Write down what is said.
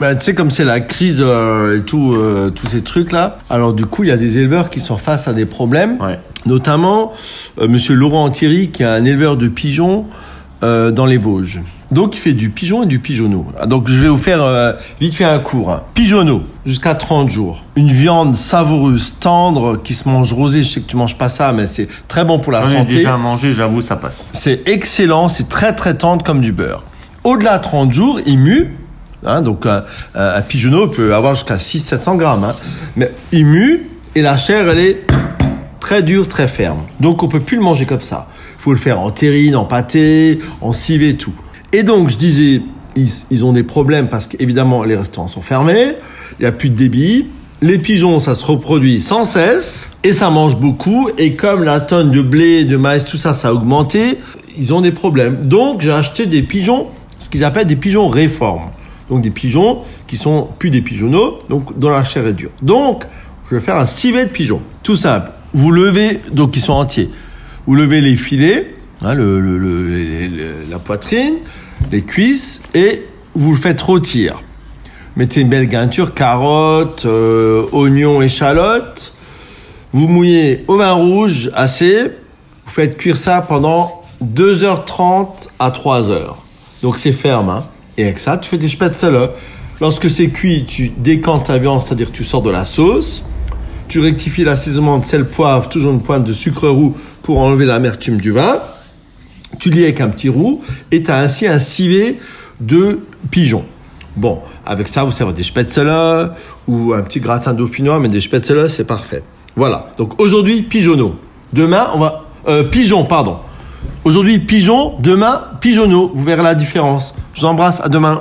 Bah, tu sais, comme c'est la crise euh, et tout, euh, tous ces trucs-là, alors du coup, il y a des éleveurs qui sont face à des problèmes, Ouais. notamment euh, Monsieur Laurent Thierry, qui est un éleveur de pigeons euh, dans les Vosges. Donc, il fait du pigeon et du pigeonneau. Ah, Donc, je vais vous faire vite fait un cours. hein. Pigeonneau, jusqu'à 30 jours. Une viande savoureuse, tendre, qui se mange rosée. Je sais que tu manges pas ça, mais c'est très bon pour la ai santé. déjà mangé, j'avoue, ça passe. C'est excellent, c'est très très tendre comme du beurre. Au-delà de 30 jours, il mue. Hein, donc un, un- pigeonneau peut avoir jusqu'à 600-700 grammes. hein. mais il mue et la chair, elle est très dure, très ferme. Donc on peut plus le manger comme ça. Il faut le faire en terrine, en pâté, en civet, tout. Et donc je disais, ils, ils ont des problèmes parce qu'évidemment les restaurants sont fermés, il n'y a plus de débit. Les pigeons, ça se reproduit sans cesse et ça mange beaucoup. Et comme la tonne de blé, de maïs, tout ça, ça a augmenté, ils ont des problèmes. Donc j'ai acheté des pigeons, ce qu'ils appellent des pigeons réformes. Donc des pigeons qui sont plus des pigeonneaux, donc dont la chair est dure. Donc je vais faire un civet de pigeons. Tout simple. Vous levez, donc ils sont entiers. Vous levez les filets, hein, la poitrine, les cuisses, et vous le faites rôtir. Mettez une belle gainture, carottes, euh, oignons, échalotes. Vous mouillez au vin rouge assez. Vous faites cuire ça pendant 2h30 à 3h. Donc c'est ferme. Hein. Et avec ça, tu fais des spätzle. Lorsque c'est cuit, tu décantes ta viande, c'est-à-dire tu sors de la sauce. Tu rectifies l'assaisonnement de sel, poivre, toujours une pointe de sucre roux pour enlever l'amertume du vin. Tu lies avec un petit roux et tu as ainsi un civet de pigeon. Bon, avec ça, vous servez des spätzle ou un petit gratin dauphinois, mais des spätzle, c'est parfait. Voilà. Donc aujourd'hui, pigeonneau. Demain, on va... Euh, pigeon, pardon. Aujourd'hui, pigeon. Demain, pigeonneau. Vous verrez la différence. Je vous embrasse. À demain.